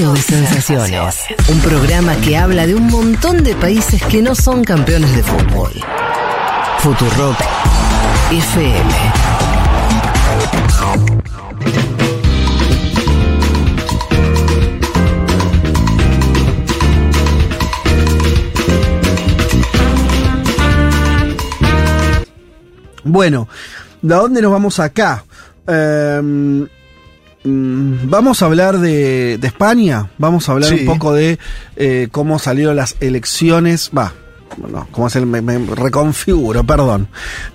De Sensaciones. Un programa que habla de un montón de países que no son campeones de fútbol. Futurock FM. Bueno, ¿de dónde nos vamos acá? Mm, vamos a hablar de, de España, vamos a hablar Sí. un poco de eh, cómo salieron las elecciones, va, no, cómo es el, me, me reconfiguro, perdón,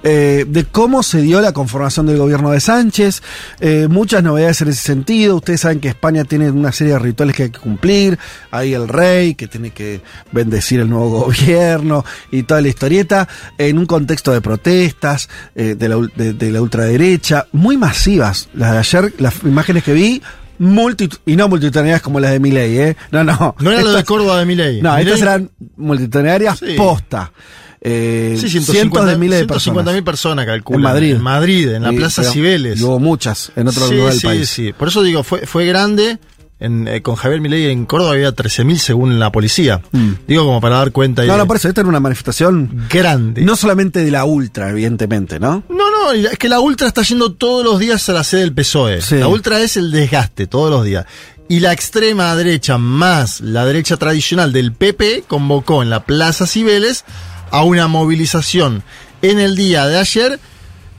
Eh, de cómo se dio la conformación del gobierno de Sánchez, eh, muchas novedades en ese sentido, ustedes saben que España tiene una serie de rituales que hay que cumplir, hay el rey que tiene que bendecir el nuevo gobierno y toda la historieta, en un contexto de protestas eh, de, la, de la ultraderecha, muy masivas, las de ayer, las imágenes que vi, multitud y no multitudinarias como las de Milei, ¿eh? No, no. No era lo de Córdoba de Milei. No, Milei- estas eran multitudinarias Sí. posta. Eh, Sí, cientos de miles de personas. mil personas calculan. En Madrid. En Madrid, en la Y- Plaza pero- Cibeles. y hubo muchas en otro sí, lugar del sí, país. sí. Por eso digo, fue, fue grande. En, eh, con Javier Milei en Córdoba había 13.000 según la policía. Digo, como para dar cuenta. Mm. No, de- no, por eso, esta era una manifestación Grande. no solamente de la ultra, evidentemente, ¿no? No, no, es que la Ultra está yendo todos los días a la sede del PSOE. Sí. La Ultra es el desgaste todos los días. Y la extrema derecha más la derecha tradicional del PP convocó en la Plaza Cibeles a una movilización en el día de ayer.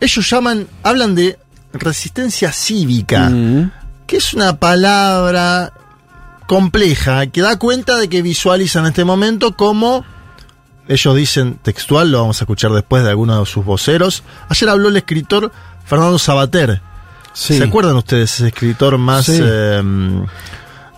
Ellos llaman, hablan de resistencia cívica, Mm. que es una palabra compleja que da cuenta de que visualizan en este momento como ellos dicen textual, lo vamos a escuchar después de algunos de sus voceros. Ayer habló el escritor Fernando Sabater. Sí. ¿Se acuerdan ustedes ese escritor más Sí. eh,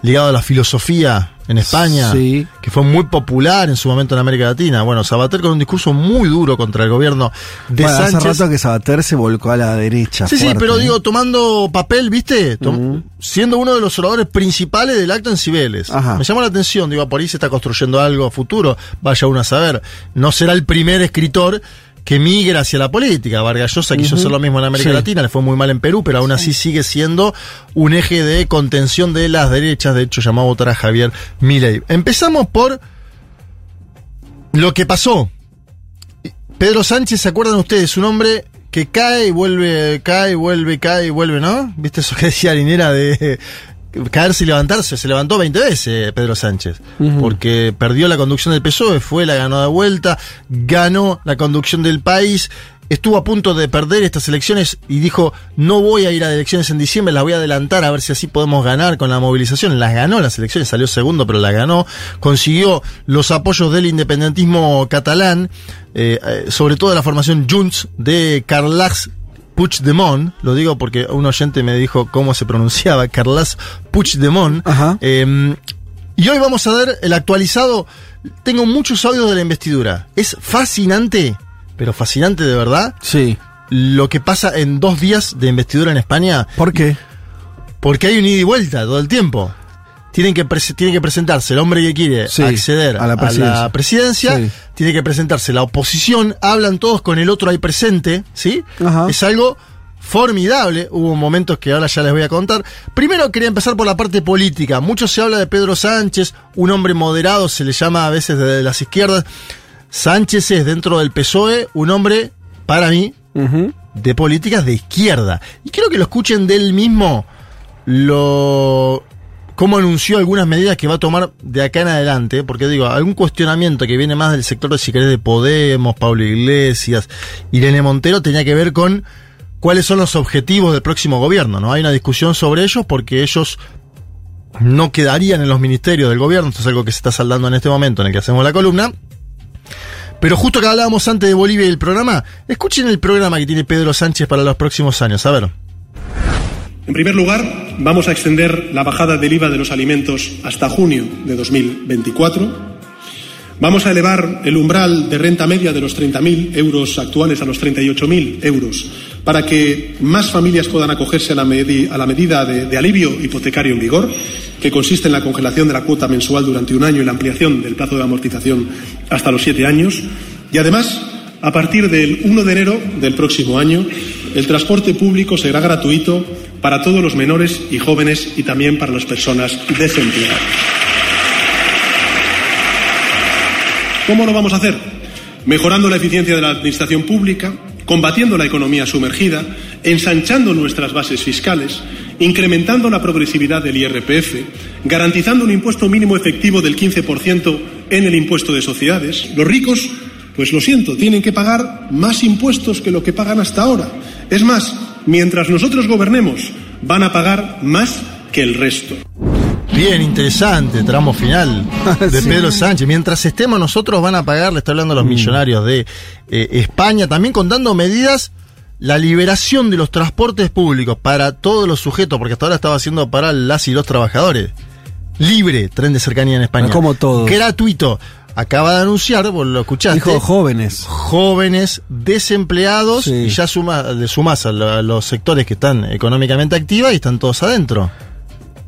ligado a la filosofía en España? Sí. Que fue muy popular en su momento en América Latina. Bueno, Sabater con un discurso muy duro contra el gobierno de Bueno, hace Sánchez. rato que Sabater se volcó a la derecha. Sí, sí, pero ¿eh? digo, tomando papel, ¿viste? Tom- Siendo uno de los oradores principales del acto en Cibeles. Ajá. Me llamó la atención, digo, por ahí se está construyendo algo a futuro, vaya uno a saber. No será el primer escritor que migra hacia la política. Vargas Llosa quiso hacer lo mismo en América Sí. Latina, le fue muy mal en Perú, pero aún así sigue siendo un eje de contención de las derechas. De hecho, llamó a votar a Javier Milei. Empezamos por lo que pasó. Pedro Sánchez, ¿se acuerdan ustedes? Un hombre que cae y vuelve, cae y vuelve, cae y vuelve, ¿no? ¿Viste eso que decía Linera de caerse y levantarse? Se levantó 20 veces Pedro Sánchez, porque perdió la conducción del PSOE, fue, la ganó de vuelta, ganó la conducción del país, estuvo a punto de perder estas elecciones y dijo, no voy a ir a elecciones en diciembre, las voy a adelantar a ver si así podemos ganar con la movilización. Las ganó las elecciones, salió segundo, pero las ganó, consiguió los apoyos del independentismo catalán, eh, eh, sobre todo de la formación Junts de Carles Puigdemont, lo digo porque un oyente me dijo cómo se pronunciaba, Carles Puigdemont. Ajá. Eh, y hoy vamos a ver el actualizado. Tengo muchos audios de la investidura. Es fascinante, pero fascinante de verdad, Sí. lo que pasa en dos días de investidura en España, ¿Por qué? porque hay un ida y vuelta todo el tiempo. Tienen que, prese- tiene que presentarse el hombre que quiere Sí, acceder a la a presidencia. la presidencia, Sí. tiene que presentarse la oposición, hablan todos con el otro ahí presente, ¿sí? Ajá. Es algo formidable, hubo momentos que ahora ya les voy a contar. Primero quería empezar por la parte política. Mucho se habla de Pedro Sánchez, un hombre moderado, se le llama a veces desde las izquierdas. Sánchez es dentro del PSOE un hombre, para mí, de políticas de izquierda. Y quiero que lo escuchen de él mismo, lo cómo anunció algunas medidas que va a tomar de acá en adelante, porque digo, algún cuestionamiento que viene más del sector de si de Podemos, Pablo Iglesias, Irene Montero, tenía que ver con cuáles son los objetivos del próximo gobierno, ¿no? Hay una discusión sobre ellos porque ellos no quedarían en los ministerios del gobierno, esto es algo que se está saldando en este momento en el que hacemos la columna. Pero justo que hablábamos antes de Bolivia y el programa, escuchen el programa que tiene Pedro Sánchez para los próximos años. A ver. En primer lugar, vamos a extender la bajada del IVA de los alimentos hasta junio de 2024. Vamos a elevar el umbral de renta media de los 30.000 euros actuales a los 38.000 euros para que más familias puedan acogerse a la, medida de, de alivio hipotecario en vigor, que consiste en la congelación de la cuota mensual durante un año y la ampliación del plazo de amortización hasta los siete años. Y además, a partir del 1 de enero del próximo año, el transporte público será gratuito para todos los menores y jóvenes y también para las personas desempleadas. ¿Cómo lo vamos a hacer? Mejorando la eficiencia de la administración pública, combatiendo la economía sumergida, ensanchando nuestras bases fiscales, incrementando la progresividad del IRPF, garantizando un impuesto mínimo efectivo del 15% en el impuesto de sociedades. Los ricos, pues lo siento, tienen que pagar más impuestos que lo que pagan hasta ahora. Es más, mientras nosotros gobernemos, van a pagar más que el resto. Bien, interesante, tramo final de Sí. Pedro Sánchez. Mientras estemos nosotros van a pagar, le está hablando a los millonarios de eh, España, también contando medidas, la liberación de los transportes públicos para todos los sujetos, porque hasta ahora estaba haciendo para las y los trabajadores. Libre, tren de cercanía en España. Como todo. Gratuito. Acaba de anunciar, vos lo escuchaste. Dijo jóvenes. jóvenes desempleados Sí. y ya suma, le sumás a, lo- a los sectores que están económicamente activos y están todos adentro.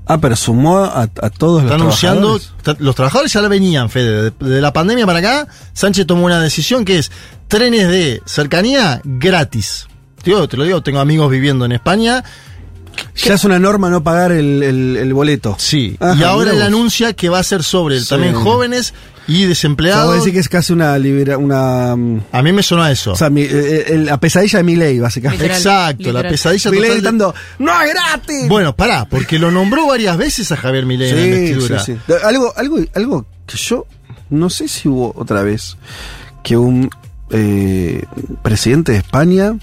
Ah, pero sumó a, a todos Está los anunciando, trabajadores. está- los trabajadores ya la venían, Fede. De, de la pandemia para acá, Sánchez tomó una decisión que es trenes de cercanía gratis. Tío, te lo digo, tengo amigos viviendo en España. Ya es una norma no pagar el, el- el boleto. Sí. Ajá, y ahora él anuncia que va a ser sobre Sí. también jóvenes y O sea, desempleados. vos decís que es casi una libera, una, mm, A mí me sonó a eso. o sea, mi- eh, eh, la pesadilla de mi ley, básicamente. Literal, Exacto, la pesadilla Mi ley total de- gritando, ¡No es gratis! Bueno, pará, porque lo nombró varias veces a Javier Milei en la investidura. sí, sí. Algo, algo, algo que yo no sé si hubo otra vez que un eh, presidente de España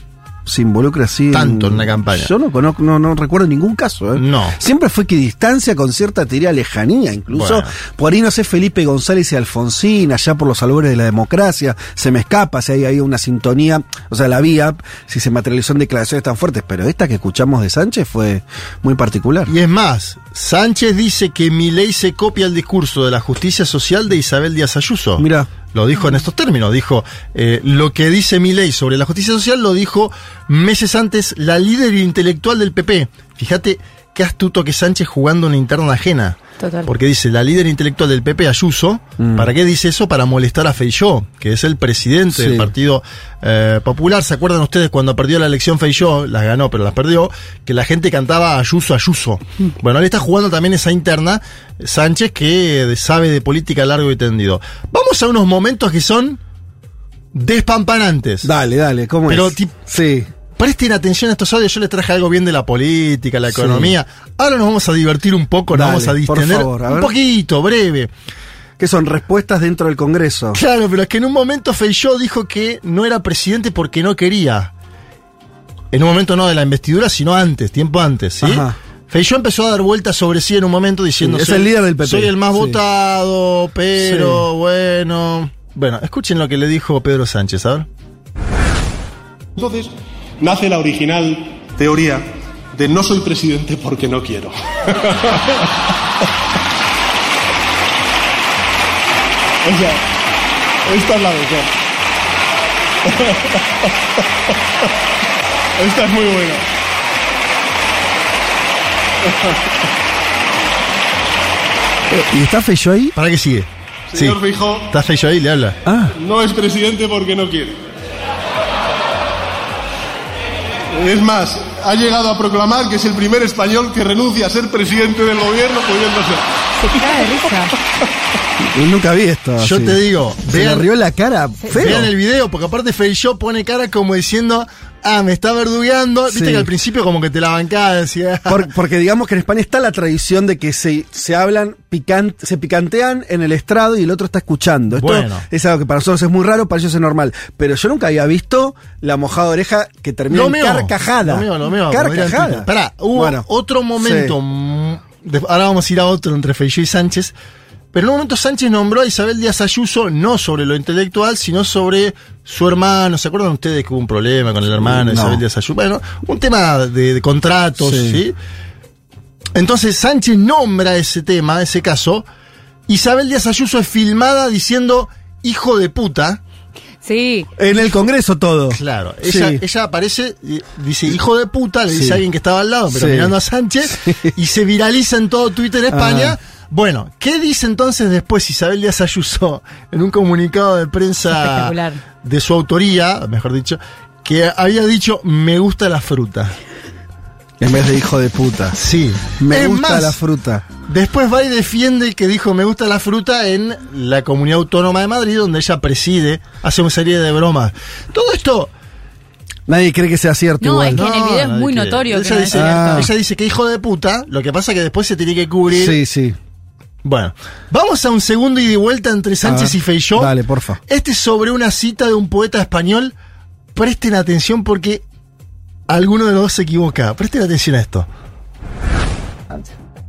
se involucre así Tanto en una campaña. Yo no conozco, no, no recuerdo ningún caso. ¿eh? No. Siempre fue que distancia con cierta teoría lejanía, incluso Bueno. por ahí no sé Felipe González y Alfonsín, allá por los albores de la democracia, se me escapa si hay ahí una sintonía, o sea, la vía, si se materializó en declaraciones tan fuertes, pero esta que escuchamos de Sánchez fue muy particular. Y es más, Sánchez dice que Milei se copia el discurso de la justicia social de Isabel Díaz Ayuso. Mira. Lo dijo en estos términos, dijo, eh, lo que dice Milei sobre la justicia social lo dijo meses antes la líder intelectual del PP. Fíjate qué astuto que Sánchez jugando una interna ajena. Total. Porque dice la líder intelectual del PP, Ayuso, ¿para qué dice eso? Para molestar a Feijó, que es el presidente Sí. del Partido eh, Popular. ¿Se acuerdan ustedes cuando perdió la elección Feijó? Las ganó, pero las perdió. Que la gente cantaba Ayuso, Ayuso. Bueno, él está jugando también esa interna, Sánchez, que sabe de política largo y tendido. Vamos a unos momentos que son despampanantes. Dale, dale, ¿cómo Pero es? tip- sí. Presten atención a estos audios, yo les traje algo bien de la política, la Sí. economía. Ahora nos vamos a divertir un poco, nos Dale, vamos a por distender favor, a un poquito, breve. Que son respuestas dentro del Congreso. Claro, pero es que en un momento Feijó dijo que no era presidente porque no quería. En un momento no de la investidura, sino antes, tiempo antes, ¿sí? Ajá. Feijó empezó a dar vueltas sobre sí en un momento diciendo... Sí, es el líder del PP. Soy el más Sí. votado, pero Sí. bueno... Bueno, escuchen lo que le dijo Pedro Sánchez, a ver. Entonces, nace la original teoría de no soy presidente porque no quiero. o sea, esta es la mejor. esta es muy buena. ¿Y está Feijó ahí? ¿Para qué sigue? Señor Feijóo, ¿Está Feijó ahí? Le habla. Ah, no es presidente porque no quiere. Es más, ha llegado a proclamar que es el primer español que renuncia a ser presidente del gobierno pudiendo ser. Se caga de risa. yo nunca vi esto. Yo así. te digo, Se le vean, rió la cara feo. vean el video, porque aparte Feijó pone cara como diciendo, ah, me está verdugueando. Viste Sí. que al principio como que te la bancaba, decía... Por- porque digamos que en España está la tradición de que se, se hablan, picant, se picantean en el estrado y el otro está escuchando. Esto Bueno. es algo que para nosotros es muy raro, para ellos es normal. Pero yo nunca había visto la mojada de oreja que termina Lo en mío. carcajada. Lo mío, lo mío. como diría en Carcajada. Pará, hubo Bueno, otro momento. sí. ahora vamos a ir a otro entre Feijó y Sánchez. Pero en un momento Sánchez nombró a Isabel Díaz Ayuso no sobre lo intelectual, sino sobre su hermano. ¿Se acuerdan ustedes que hubo un problema con el hermano de No. Isabel Díaz Ayuso? Bueno, un tema de, de contratos, Sí. ¿sí? Entonces Sánchez nombra ese tema, ese caso. Isabel Díaz Ayuso es filmada diciendo hijo de puta. Sí. En el Congreso todo. Claro, Sí. ella, ella aparece, dice hijo de puta, le dice a alguien que estaba al lado, pero Sí. mirando a Sánchez, y se viraliza en todo Twitter España. Ah. Bueno, ¿qué dice entonces después Isabel Díaz Ayuso en un comunicado de prensa de su autoría, mejor dicho? que había dicho me gusta la fruta. En vez de hijo de puta. Sí. Me Es gusta más, la fruta. Después va y defiende que dijo me gusta la fruta en la comunidad autónoma de Madrid, donde ella preside, hace una serie de bromas. Todo esto. Nadie cree que sea cierto No, igual. es que en el video es muy cree. notorio que ella no dice, es Ah. ella dice que hijo de puta, lo que pasa que después se tiene que cubrir. Sí, sí. Bueno, vamos a un segundo y de vuelta entre Sánchez ver, y Feijó. dale, porfa. Este es sobre una cita de un poeta español. Presten atención porque alguno de los dos se equivoca. Presten atención a esto.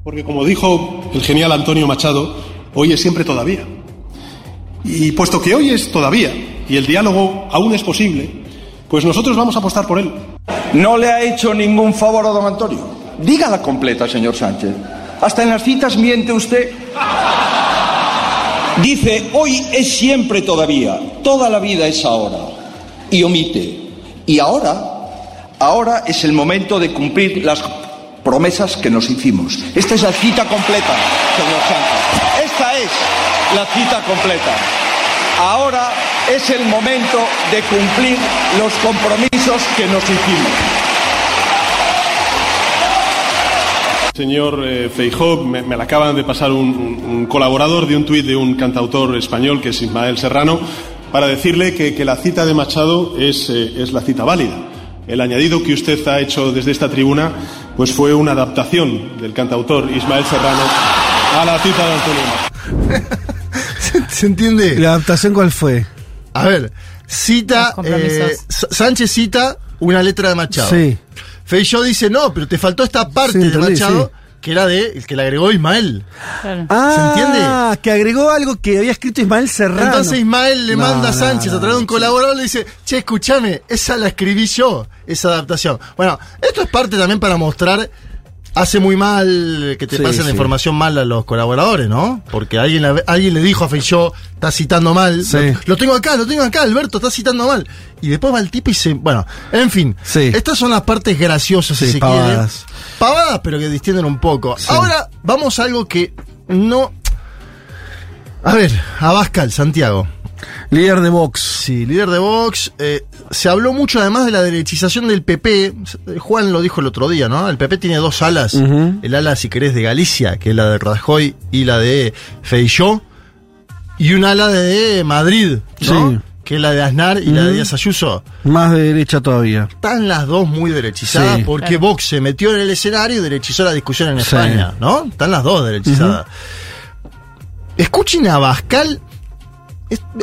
Porque como dijo el genial Antonio Machado, hoy es siempre todavía. Y puesto que hoy es todavía y el diálogo aún es posible, pues nosotros vamos a apostar por él. No le ha hecho ningún favor a don Antonio. Dígala completa, señor Sánchez. Hasta en las citas miente usted. Dice, hoy es siempre todavía, toda la vida es ahora. Y omite. Y ahora, ahora es el momento de cumplir las promesas que nos hicimos. Esta es la cita completa, señor Sánchez. Esta es la cita completa. Ahora es el momento de cumplir los compromisos que nos hicimos. Señor eh, Feijóo, me, me la acaban de pasar un, un- un colaborador de un tuit de un cantautor español que es Ismael Serrano para decirle que, que la cita de Machado es, eh, es la cita válida. El añadido que usted ha hecho desde esta tribuna pues fue una adaptación del cantautor Ismael Serrano a la cita de Antonio Machado. ¿Se entiende? ¿Y la adaptación cuál fue? A ver, cita. Eh, Sánchez cita una letra de Machado. Sí. Feijó dice, no, pero te faltó esta parte Sí, de entendí, Machado, sí. que era de el que le agregó Ismael. Claro. Ah, entiende? que agregó algo que había escrito Ismael Serrano. Entonces Ismael le No, manda a Sánchez no, a través de un colaborador le dice, che, escúchame, esa la escribí yo, esa adaptación. Bueno, esto es parte también para mostrar, hace muy mal que te Sí, pasen la información mal a los colaboradores, ¿no? Porque alguien, alguien le dijo a Feijó, está citando mal. Sí. Lo, lo tengo acá, lo tengo acá, Alberto, está citando mal. Y después va el tipo y se... Bueno, en fin. Sí. Estas son las partes graciosas, si se pavadas. quiere. Pavadas, pero que distienden un poco. Ahora vamos a algo que no... A ver, Abascal, Santiago. Líder de Vox. Sí, líder de Vox. eh, se habló mucho además de la derechización del PP. Juan lo dijo el otro día, ¿no? El PP tiene dos alas. El ala, si querés, de Galicia, que es la de Rajoy, y la de Feijó. Y un ala de Madrid, ¿no? Sí. Que es la de Aznar y la de Díaz Ayuso. Más de derecha todavía. Están las dos muy derechizadas Sí. porque Claro. Vox se metió en el escenario y derechizó la discusión en Sí. España, ¿no? Están las dos derechizadas. Escuchen a Bascal.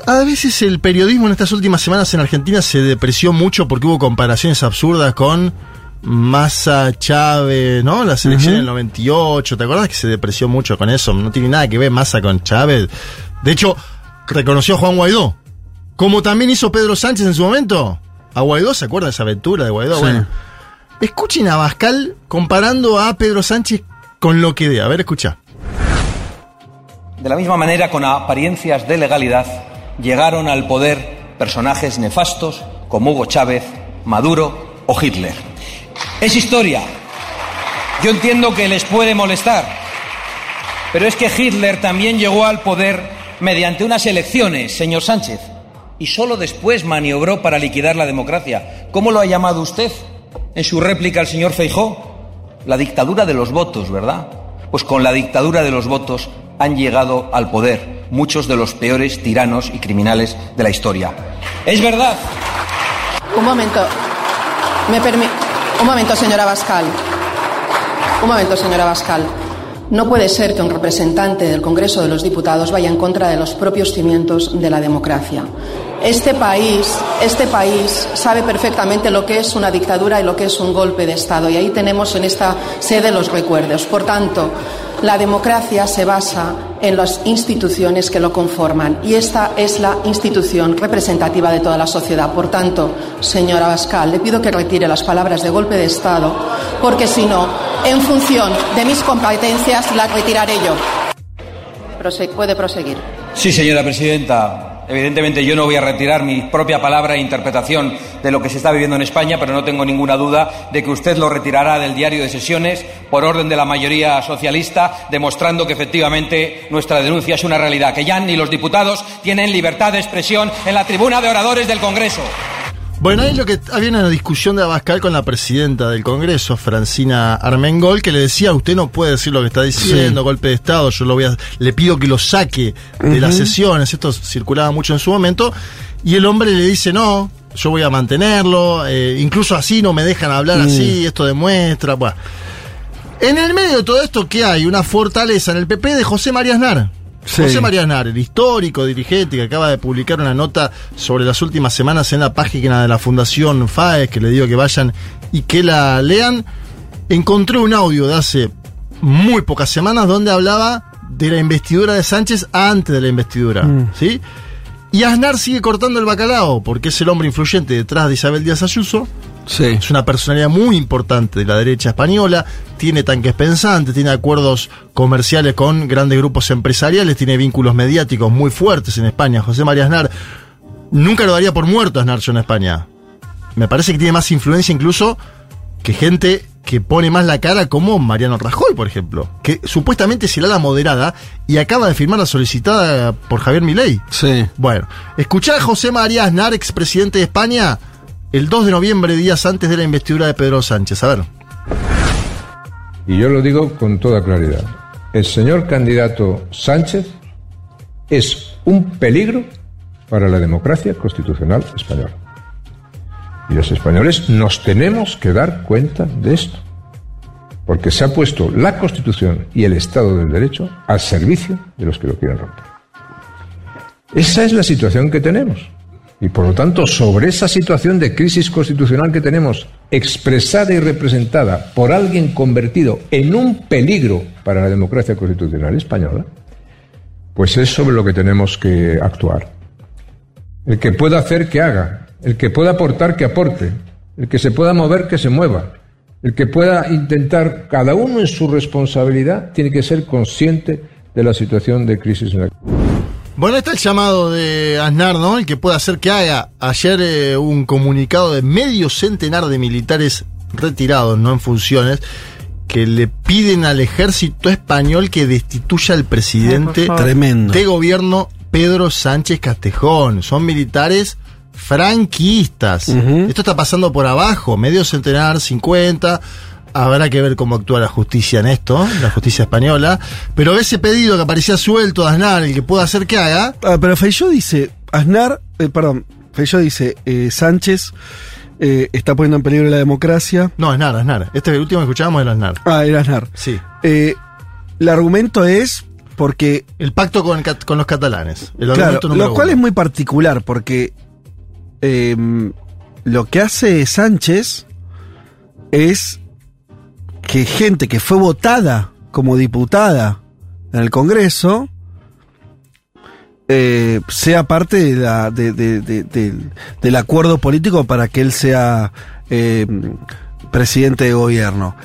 A veces el periodismo en estas últimas semanas en Argentina se depreció mucho porque hubo comparaciones absurdas con Massa, Chávez, ¿no? La selección del 98, ¿te acuerdas que se depreció mucho con eso? No tiene nada que ver Massa con Chávez. De hecho, reconoció a Juan Guaidó. Como también hizo Pedro Sánchez en su momento. A Guaidó, ¿se acuerdan esa aventura de Guaidó? Sí. Bueno. Escuchen a Bascal comparando a Pedro Sánchez con lo que de. A ver, escucha. De la misma manera, con apariencias de legalidad, llegaron al poder personajes nefastos como Hugo Chávez, Maduro o Hitler. Es historia. Yo entiendo que les puede molestar, pero es que Hitler también llegó al poder mediante unas elecciones, señor Sánchez, y solo después maniobró para liquidar la democracia. ¿Cómo lo ha llamado usted en su réplica al señor Feijó? La dictadura de los votos, ¿verdad? Pues con la dictadura de los votos han llegado al poder muchos de los peores tiranos y criminales de la historia. Es verdad. Un momento. Me permi- Un momento, señora Bascal. Un momento, señora Bascal. No puede ser que un representante del Congreso de los Diputados vaya en contra de los propios cimientos de la democracia. Este país, este país sabe perfectamente lo que es una dictadura y lo que es un golpe de Estado. Y ahí tenemos en esta sede los recuerdos. Por tanto, la democracia se basa en las instituciones que lo conforman y esta es la institución representativa de toda la sociedad. Por tanto, señora Bascal, le pido que retire las palabras de golpe de Estado porque si no, en función de mis competencias, las retiraré yo. Puede proseguir. Sí, señora presidenta. Evidentemente yo no voy a retirar mi propia palabra e interpretación de lo que se está viviendo en España, pero no tengo ninguna duda de que usted lo retirará del diario de sesiones por orden de la mayoría socialista, demostrando que efectivamente nuestra denuncia es una realidad, que ya ni los diputados tienen libertad de expresión en la tribuna de oradores del Congreso. Bueno, ahí lo que había una discusión de Abascal con la presidenta del Congreso, Francina Armengol, que le decía, usted no puede decir lo que está diciendo, golpe de Estado, yo lo voy a, le pido que lo saque de las sesiones, esto circulaba mucho en su momento, y el hombre le dice, no, yo voy a mantenerlo, eh, incluso así no me dejan hablar así, esto demuestra, bueno. En el medio de todo esto, ¿qué hay? Una fortaleza en el PP de José María Aznar. Sí. José María Aznar, el histórico dirigente que acaba de publicar una nota sobre las últimas semanas en la página de la Fundación FAES, que le digo que vayan y que la lean, encontré un audio de hace muy pocas semanas donde hablaba de la investidura de Sánchez antes de la investidura, Mm. ¿sí? Y Aznar sigue cortando el bacalao, porque es el hombre influyente detrás de Isabel Díaz Ayuso, Sí. es una personalidad muy importante de la derecha española, tiene tanques pensantes, tiene acuerdos comerciales con grandes grupos empresariales, tiene vínculos mediáticos muy fuertes en España. José María Aznar, nunca lo daría por muerto a Aznar yo en España. Me parece que tiene más influencia incluso que gente que pone más la cara como Mariano Rajoy, por ejemplo, que supuestamente será la moderada y acaba de firmar la solicitada por Javier Milei. Sí. Bueno, escuchá a José María Aznar, expresidente de España, el 2 de noviembre, días antes de la investidura de Pedro Sánchez. A ver. Y yo lo digo con toda claridad. El señor candidato Sánchez es un peligro para la democracia constitucional española. Y los españoles nos tenemos que dar cuenta de esto. Porque se ha puesto la Constitución y el Estado del Derecho al servicio de los que lo quieren romper. Esa es la situación que tenemos. Y por lo tanto, sobre esa situación de crisis constitucional que tenemos, expresada y representada por alguien convertido en un peligro para la democracia constitucional española, pues es sobre lo que tenemos que actuar. El que pueda hacer, que haga. El que pueda aportar, que aporte. El que se pueda mover, que se mueva. El que pueda intentar, cada uno en su responsabilidad, tiene que ser consciente de la situación de crisis en la que Bueno, está el llamado de Aznar, ¿no? El que puede hacer que haga. Ayer eh, un comunicado de medio centenar de militares retirados, no en funciones, que le piden al ejército español que destituya al presidente Ay. Tremendo. de gobierno Pedro Sánchez Castejón. Son militares franquistas. Esto está pasando por abajo, medio centenar, 50. Habrá que ver cómo actúa la justicia en esto, la justicia española. Pero ese pedido que aparecía suelto de Aznar, el que pueda hacer que haga, Ah, pero Feijó dice, Aznar, eh, perdón, Feijó dice, eh, Sánchez eh, está poniendo en peligro la democracia. no, Aznar, Aznar. Este último que escuchábamos era Aznar. Ah, era Aznar. Sí. El argumento es porque, El pacto con, con los catalanes. El claro, lo cual uno. es muy particular porque eh, lo que hace Sánchez es que gente que fue votada como diputada en el Congreso eh, sea parte de la- de- de- de- del- acuerdo político para que él sea eh, presidente de gobierno.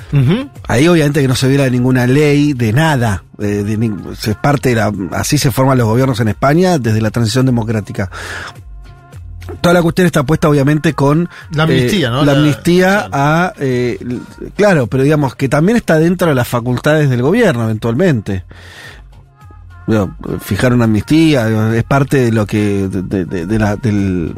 Ahí obviamente que no se viera ninguna ley de nada. de se parte de la- así se forman los gobiernos en España desde la transición democrática. Toda la cuestión está puesta obviamente con La amnistía, eh, ¿no? La amnistía a eh, claro, pero digamos que también está dentro de las facultades del gobierno eventualmente. Fijar una amnistía es parte de lo que de, de- de- de la, del,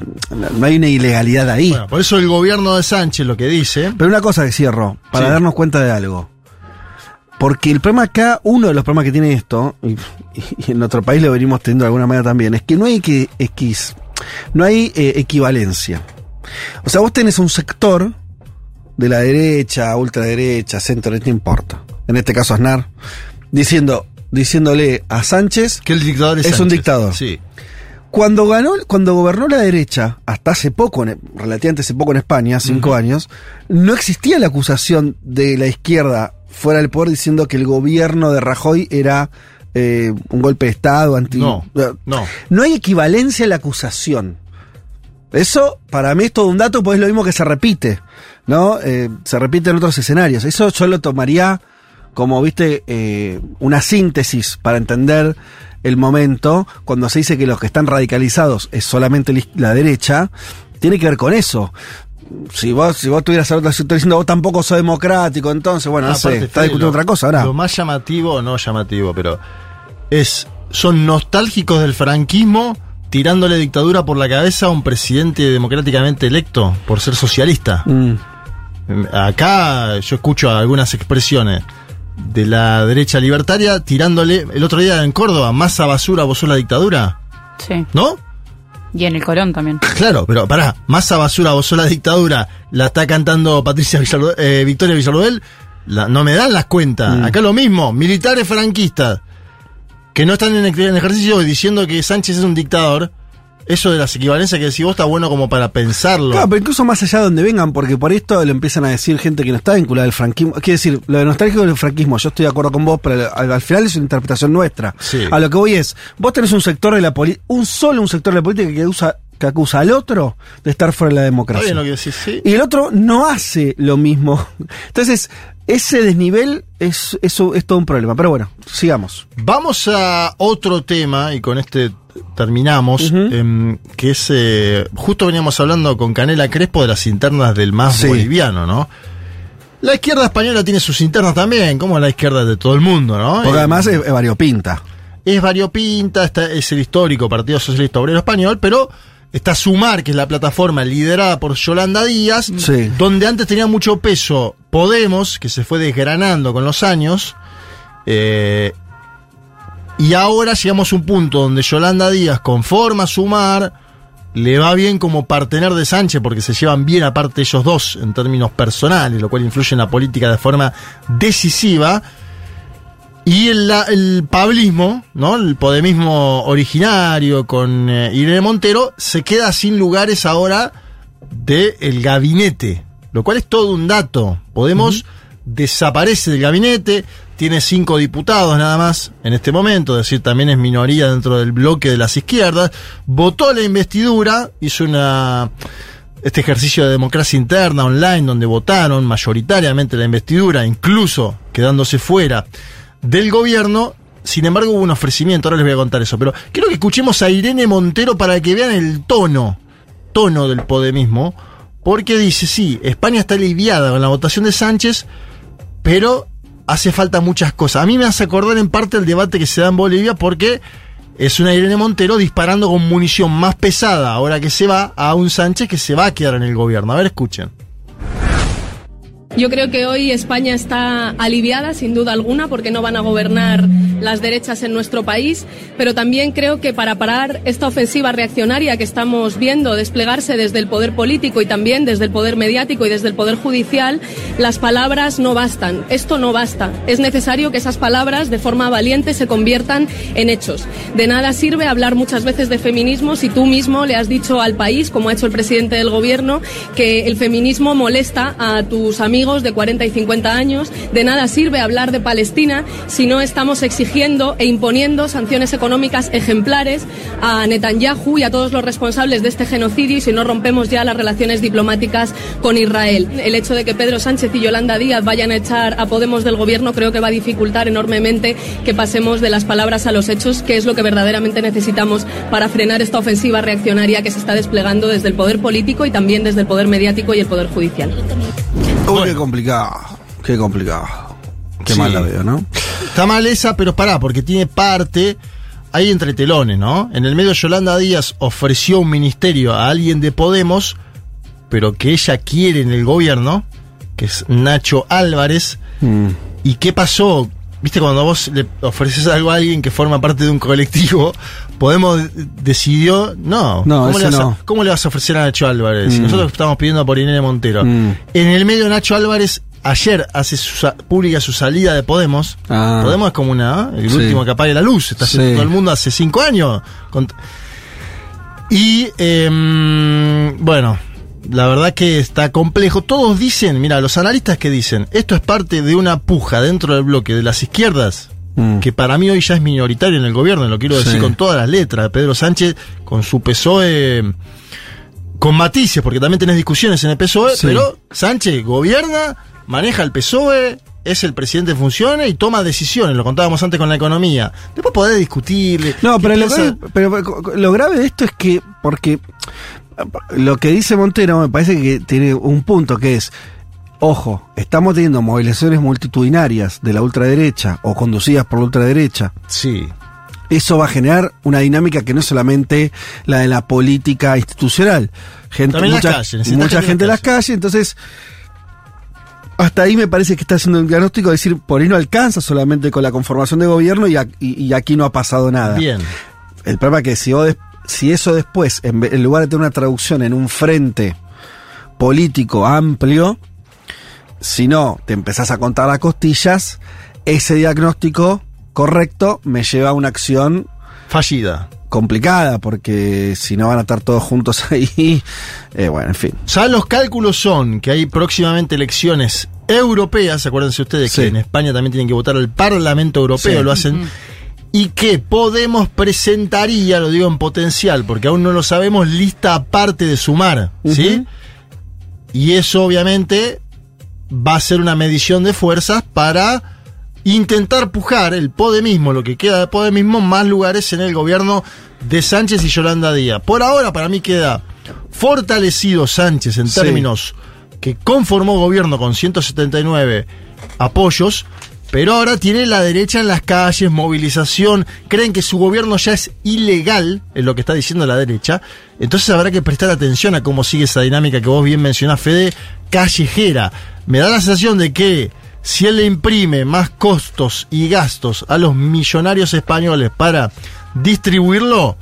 no hay una ilegalidad ahí. Bueno, por eso el gobierno de Sánchez lo que dice. Pero una cosa que cierro, para Sí. darnos cuenta de algo. Porque el problema acá, uno de los problemas que tiene esto, y, y en nuestro país lo venimos teniendo de alguna manera también, es que no hay que X, no hay eh, equivalencia. O sea, vos tenés un sector de la derecha, ultraderecha, centro, no importa. En este caso Aznar, diciendo, diciéndole a Sánchez Que el dictador es, Es un dictador. Sí. cuando ganó, cuando gobernó la derecha, hasta hace poco, en- relativamente hace poco en España, cinco años, no existía la acusación de la izquierda fuera del poder diciendo que el gobierno de Rajoy era eh, un golpe de Estado, anti. No, no. No hay equivalencia a la acusación. Eso, para mí, es todo un dato, pues es lo mismo que se repite, ¿no? Eh, se repite en otros escenarios. Eso yo lo tomaría como, viste, eh, una síntesis para entender el momento, cuando se dice que los que están radicalizados es solamente la derecha, tiene que ver con eso. Si vos, si vos tuvieras otra situación diciendo vos tampoco sos democrático, entonces, bueno, no sé, Aparte, está discutiendo lo- otra cosa ahora. Lo más llamativo, no llamativo, pero es son nostálgicos del franquismo tirándole dictadura por la cabeza a un presidente democráticamente electo por ser socialista. Mm. Acá yo escucho algunas expresiones de la derecha libertaria tirándole, el otro día en Córdoba, masa basura, vos sos la dictadura, Sí. ¿no? Y en el Colón también. Claro, pero pará, masa basura, vos la dictadura, la está cantando Patricia eh, Victoria Villarruel, la- no me dan las cuentas. Mm. Acá lo mismo, militares franquistas, que no están en, en ejercicio diciendo que Sánchez es un dictador. Eso de las equivalencias que decís vos está bueno como para pensarlo. Claro, pero incluso más allá de donde vengan, porque por esto lo empiezan a decir gente que no está vinculada al franquismo. Quiere decir, lo de nostálgico del franquismo, yo estoy de acuerdo con vos, pero al, al final es una interpretación nuestra. Sí. A lo que voy es, vos tenés un sector de la política, un solo un sector de la política que usa que acusa al otro de estar fuera de la Está democracia. bien lo que decís, sí. Y el otro no hace lo mismo. Entonces, ese desnivel es, eso es todo un problema. Pero bueno, sigamos. Vamos a otro tema y con este terminamos, em, que es, eh, justo veníamos hablando con Canela Crespo de las internas del MAS Sí. boliviano, ¿no? La izquierda española tiene sus internas también, como la izquierda de todo el mundo, ¿no? Porque Eh, además es, es variopinta. es variopinta, está, es el histórico Partido Socialista Obrero Español, pero está Sumar, que es la plataforma liderada por Yolanda Díaz, Sí. donde antes tenía mucho peso Podemos, que se fue desgranando con los años, eh, y ahora llegamos a un punto donde Yolanda Díaz conforma Sumar, le va bien como partener de Sánchez, porque se llevan bien aparte ellos dos en términos personales, lo cual influye en la política de forma decisiva. Y el, el pablismo, ¿no? El podemismo originario con eh, Irene Montero se queda sin lugares ahora del gabinete, lo cual es todo un dato. Podemos desaparece del gabinete, tiene cinco diputados nada más en este momento, es decir, también es minoría dentro del bloque de las izquierdas, votó la investidura, hizo una este ejercicio de democracia interna online donde votaron mayoritariamente la investidura, incluso quedándose fuera del gobierno. Sin embargo, hubo un ofrecimiento, ahora les voy a contar eso, pero quiero que escuchemos a Irene Montero para que vean el tono, tono del podemismo, porque dice, sí, España está aliviada con la votación de Sánchez, pero hace falta muchas cosas. A mí me hace acordar en parte el debate que se da en Bolivia porque es una Irene Montero disparando con munición más pesada ahora que se va a un Sánchez que se va a quedar en el gobierno. A ver, escuchen. Yo creo que hoy España está aliviada, sin duda alguna, porque no van a gobernar las derechas en nuestro país, pero también creo que para parar esta ofensiva reaccionaria que estamos viendo desplegarse desde el poder político y también desde el poder mediático y desde el poder judicial, las palabras no bastan. Esto no basta. Es necesario que esas palabras, de forma valiente, se conviertan en hechos. De nada sirve hablar muchas veces de feminismo si tú mismo le has dicho al país, como ha hecho el presidente del gobierno, que el feminismo molesta a tus amigos de 40 y 50 años. De nada sirve hablar de Palestina si no estamos exigiendo e imponiendo sanciones económicas ejemplares a Netanyahu y a todos los responsables de este genocidio y si no rompemos ya las relaciones diplomáticas con Israel. El hecho de que Pedro Sánchez y Yolanda Díaz vayan a echar a Podemos del gobierno creo que va a dificultar enormemente que pasemos de las palabras a los hechos, que es lo que verdaderamente necesitamos para frenar esta ofensiva reaccionaria que se está desplegando desde el poder político y también desde el poder mediático y el poder judicial. Uy, qué complicado. Qué complicado. Qué Sí. mal la veo, ¿no? Está mal esa, pero pará, porque tiene parte. Hay entre telones, ¿no? En el medio Yolanda Díaz ofreció un ministerio a alguien de Podemos, pero que ella quiere en el gobierno, que es Nacho Álvarez. Mm. ¿Y qué pasó? Viste, cuando vos le ofreces algo a alguien que forma parte de un colectivo, Podemos decidió, no, No, ¿cómo, le vas a, no. cómo le vas a ofrecer a Nacho Álvarez? Mm. Nosotros estamos pidiendo por Irene Montero. Mm. En el medio Nacho Álvarez ayer hace su pública su salida de Podemos. Ah. Podemos es como una, ¿eh? el Sí. último que apague la luz, está haciendo Sí. todo el mundo hace cinco años. Con- y em, bueno, la verdad que está complejo. Todos dicen, mira, los analistas que dicen, esto es parte de una puja dentro del bloque de las izquierdas, Mm. que para mí hoy ya es minoritario en el gobierno, lo quiero decir Sí. con todas las letras. Pedro Sánchez con su PSOE, con matices, porque también tenés discusiones en el PSOE, Sí. pero Sánchez gobierna, maneja el PSOE, es el presidente en funciones y toma decisiones, lo contábamos antes con la economía. Después podés discutirle. No, pero lo, grave, pero lo grave de esto es que, porque lo que dice Montero me parece que tiene un punto que es, ojo, estamos teniendo movilizaciones multitudinarias de la ultraderecha o conducidas por la ultraderecha Sí. eso va a generar una dinámica que no es solamente la de la política institucional. Gente, También las calles, mucha gente en las calles, entonces hasta ahí me parece que está haciendo un diagnóstico de decir, por ahí no alcanza solamente con la conformación de gobierno y, y- y aquí no ha pasado nada. Bien. El problema es que si, vos si eso después, en, lugar de tener una traducción en un frente político amplio, si no te empezás a contar las costillas, ese diagnóstico correcto me lleva a una acción Fallida. complicada, porque si no van a estar todos juntos ahí, eh, bueno, en fin. Ya los cálculos son que hay próximamente elecciones europeas, acuérdense ustedes Sí. que en España también tienen que votar al Parlamento Europeo, Sí. lo hacen, y que Podemos presentaría, lo digo en potencial, porque aún no lo sabemos, lista aparte de sumar, ¿sí? Y eso obviamente va a ser una medición de fuerzas para intentar pujar el Podemismo, lo que queda de Podemismo, más lugares en el gobierno de Sánchez y Yolanda Díaz. Por ahora para mí queda fortalecido Sánchez en Sí. términos que conformó gobierno con 179 apoyos, pero ahora tiene la derecha en las calles, movilización, creen que su gobierno ya es ilegal, es lo que está diciendo la derecha, entonces habrá que prestar atención a cómo sigue esa dinámica que vos bien mencionás, Fede, callejera. Me da la sensación de que si él le imprime más costos y gastos a los millonarios españoles para distribuirlo,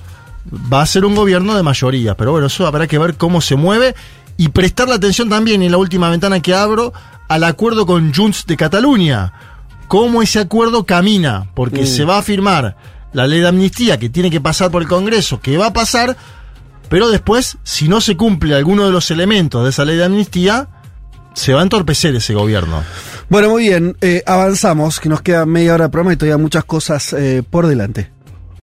va a ser un gobierno de mayoría. Pero bueno, eso habrá que ver cómo se mueve y prestar la atención también en la última ventana que abro al acuerdo con Junts de Cataluña. Cómo ese acuerdo camina, porque se va a firmar la ley de amnistía que tiene que pasar por el Congreso, que va a pasar, pero después, si no se cumple alguno de los elementos de esa ley de amnistía, se va a entorpecer ese gobierno. Bueno, muy bien, eh, avanzamos, que nos queda media hora de programa y todavía muchas cosas eh, por delante.